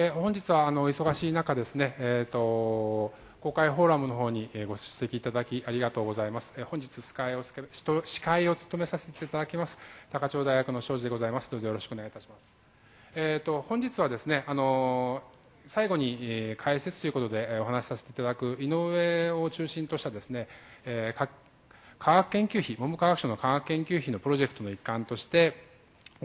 えー、本日はあの忙しい中ですね、えーと、公開フォーラムの方にご出席いただきありがとうございます。えー、本日司会を司会を務めさせていただきます高千穂大学の庄司でございます。どうぞよろしくお願いいたします。えーと、本日はですねあの最後に解説ということでお話しさせていただく井上を中心としたですね、えー、科学研究費文部科学省の科学研究費のプロジェクトの一環として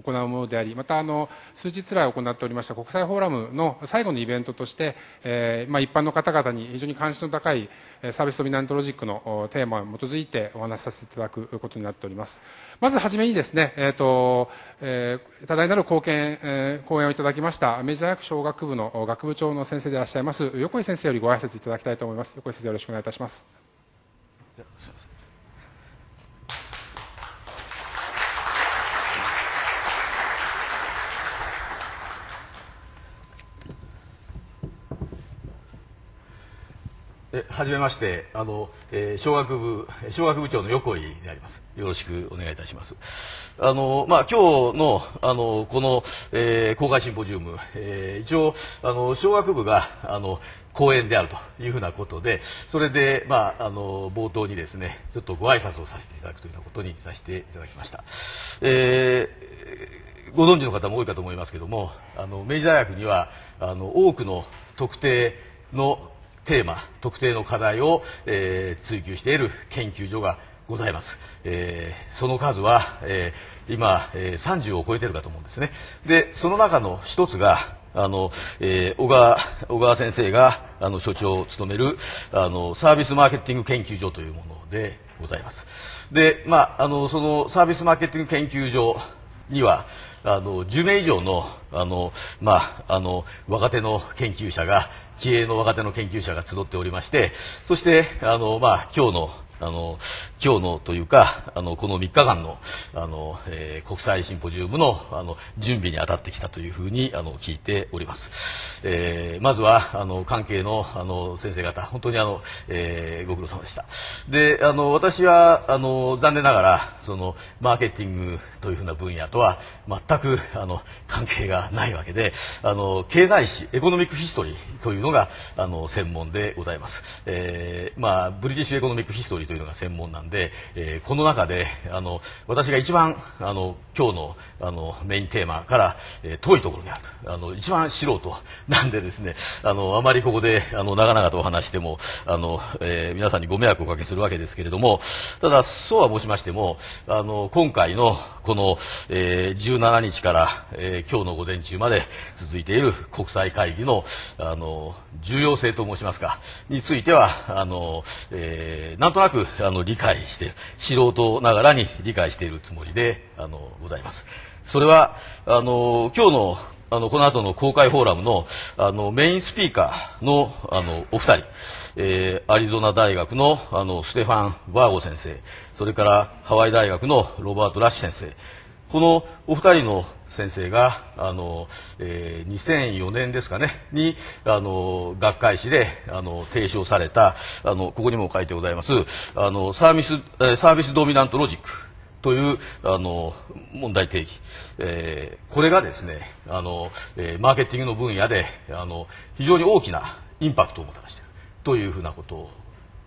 行うものでありまたあの数日来行っておりました国際フォーラムの最後のイベントとして、えーまあ、一般の方々に非常に関心の高いサービスドミナントロジックのテーマに基づいてお話しさせていただくことになっております。まずはじめにですね、えーとえー、多大なる貢献、えー、講演をいただきました明治大学小学部の学部長の先生でいらっしゃいます横井先生よりご挨拶いただきたいと思います。横井先生よろしくお願いいたします。えはじめましてあの、えー、小学部小学部長の横井であります。よろしくお願いいたします。あのまあ今日のあのこの、えー、公開シンポジウム、えー、一応あの小学部があの講演であるというふうなことでそれで、まあ、あの冒頭にですねちょっとご挨拶をさせていただくというようなことにさせていただきました、えー、ご存知の方も多いかと思いますけどもあの明治大学にはあの多くの特定のテーマ特定の課題を、えー、追求している研究所がございます、えー、その数は、えー、今、えー、30を超えているかと思うんですね。でその中の一つがあの、えー、小川小川先生があの所長を務めるあのサービスマーケティング研究所というものでございます。でまああのそのサービスマーケティング研究所にはあの10名以上のあの、まあ、あの若手の研究者が気鋭の若手の研究者が集っておりましてそしてあの、まあ、今日のあの今日のというかあのこの3日間のあの、えー、国際シンポジウムのあの準備に当たってきたというふうにあの聞いております、えー、まずはあの関係のあの先生方本当にあの、えー、ご苦労様でした。であの私はあの残念ながらそのマーケティングというふうな分野とは全くあの関係がないわけであの経済史エコノミックヒストリーというのがあの専門でございます、えーまあ、ブリティッシュエコノミックヒストリーというのが専門なんで、えー、この中であの私が一番あの今日のあのメインテーマから、えー、遠いところにあると。あの一番素人なんでですねあのあまりここであの長々とお話してもあの、えー、皆さんにご迷惑をおかけするわけですけれどもただそうは申しましてもあの今回のこの、えー、17日から、えー、今日の午前中まで続いている国際会議のあの重要性と申しますかについてはあの、えー、なんとなくあの理解して素人ながらに理解しているつもりであのございます。それはあの今日のあのこの後の公開フォーラムのあのメインスピーカーのあのお二人、えー、アリゾナ大学のあのステファン・バーゴ先生それからハワイ大学のロバート・ラッシュ先生このお二人の先生があの、えー、2004年ですかねにあの学会誌であの提唱されたあのここにも書いてございますあのサービスサービスドミナントロジックというあの問題定義、えー、これがですねあの、えー、マーケティングの分野であの非常に大きなインパクトをもたらしているというふうなこと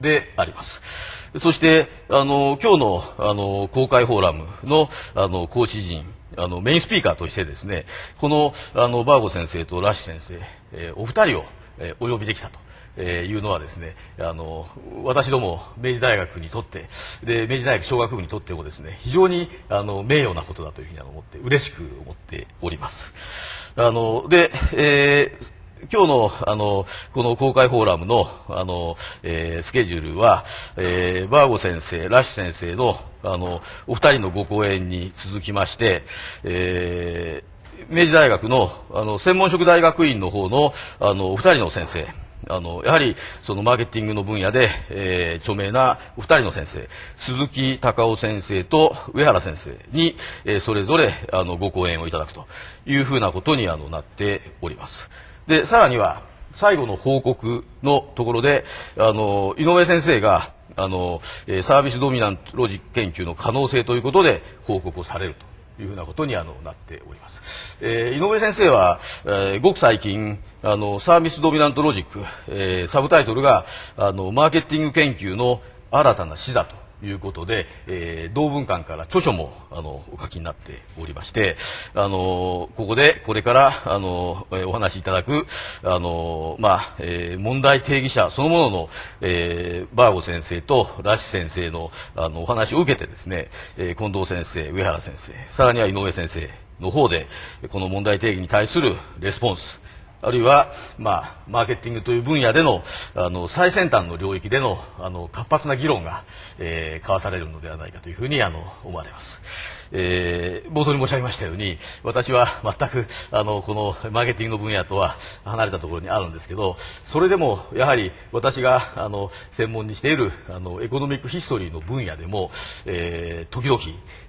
であります。そして、あの、今日の、あの、公開フォーラムの、あの、講師陣あのメインスピーカーとしてですねこのあのバーゴ先生とラッシュ先生、えー、お二人を、えー、お呼びできたと。えー、いうのはですねあの私ども明治大学にとってで明治大学商学部にとってもですね非常にあの名誉なことだというふうに思って嬉しく思っております。あので、えー今日のあのこの公開フォーラムのあの、えー、スケジュールは、えー、バーゴ先生、ラッシュ先生のあのお二人のご講演に続きまして、えー、明治大学のあの専門職大学院の方のあのお二人の先生あのやはりそのマーケティングの分野で、えー、著名なお二人の先生鈴木隆夫先生と上原先生に、えー、それぞれあのご講演をいただくというふうなことにあのなっております。でさらには最後の報告のところであの井上先生があのサービスドミナントロジック研究の可能性ということで報告をされるというふうなことにあのなっております。えー、井上先生は、えー、ごく最近あのサービスドミナントロジック、えー、サブタイトルがあのマーケティング研究の新たな視座ということで、えー、同文館から著書もあのお書きになっておりまして、あのここでこれからあのお話しいただくあの、まあえー、問題定義者そのものの、えー、バーゴ先生とラッシュ先生のあのお話を受けてですね、えー、近藤先生、上原先生、さらには井上先生の方でこの問題定義に対するレスポンスあるいは、まあ、マーケティングという分野でのあの最先端の領域でのあの活発な議論が、えー、交わされるのではないかというふうにあの思われます。えー、冒頭に申し上げましたように私は全くあのこのマーケティングの分野とは離れたところにあるんですけどそれでもやはり私があの専門にしているあのエコノミックヒストリーの分野でも、えー、時々、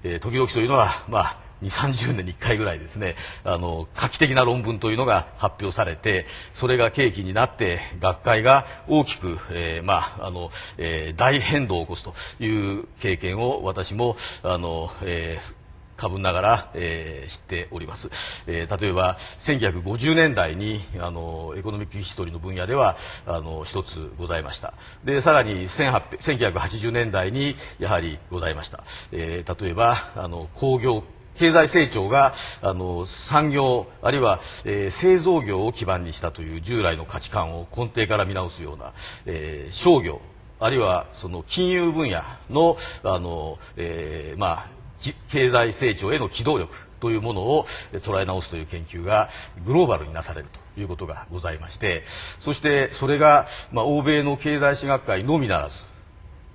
えー、時々というのはまあ2、30年に1回ぐらいですね、あの、画期的な論文というのが発表されて、それが契機になって、学会が大きく、えー、まあ、あの、えー、大変動を起こすという経験を私も、あの、えー、過分ながら、えー、知っております、えー、例えば1950年代にあのエコノミックヒストリーの分野ではあの一つございました。でさらに1980年代にやはりございました、えー、例えばあの工業経済成長があの産業あるいは、えー、製造業を基盤にしたという従来の価値観を根底から見直すような、えー、商業あるいはその金融分野のあの、えー、まあ経済成長への機動力というものを捉え直すという研究がグローバルになされるということがございましてそしてそれが、まあ、欧米の経済史学会のみならず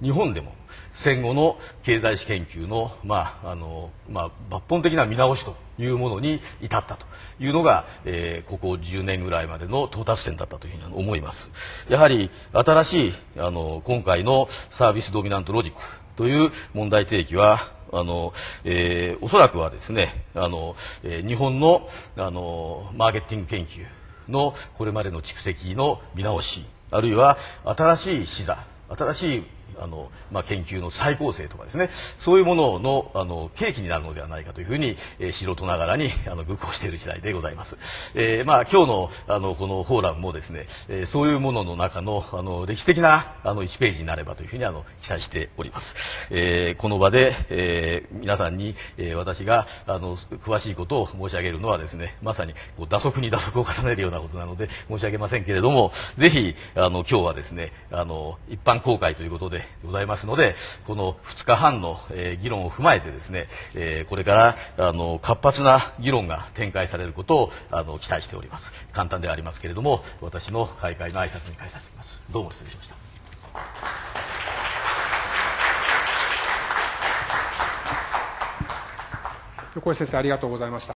日本でも戦後の経済史研究の,、まああのまあ、抜本的な見直しというものに至ったというのが、えー、ここ10年ぐらいまでの到達点だったというふうに思います。やはり新しいあの今回のサービスドミナントロジックという問題提起はあの、えー、おそらくはですねあの、えー、日本のあのマーケティング研究のこれまでの蓄積の見直しあるいは新しい視座新しいあの、まあ、研究の再構成とかですね。そういうもののあの契機になるのではないかというふうに、えー、素人ながらにあの愚行している次第でございます、えー、まあ、今日のあのこのフォーラムもですね、えー、そういうものの中のあの歴史的なあの1ページになればというふうにあの期待しております、えー、この場で、えー、皆さんに、えー、私があの詳しいことを申し上げるのはですねまさにこう打足に打足を重ねるようなことなので申し上げませんけれどもぜひあの今日はですねあの一般公開ということでございますのでこの2日半の、えー、議論を踏まえてですね、えー、これからあの活発な議論が展開されることをあの期待しております。簡単ではありますけれども私の開会の挨拶に返させます。どうも失礼しました。横井先生ありがとうございました。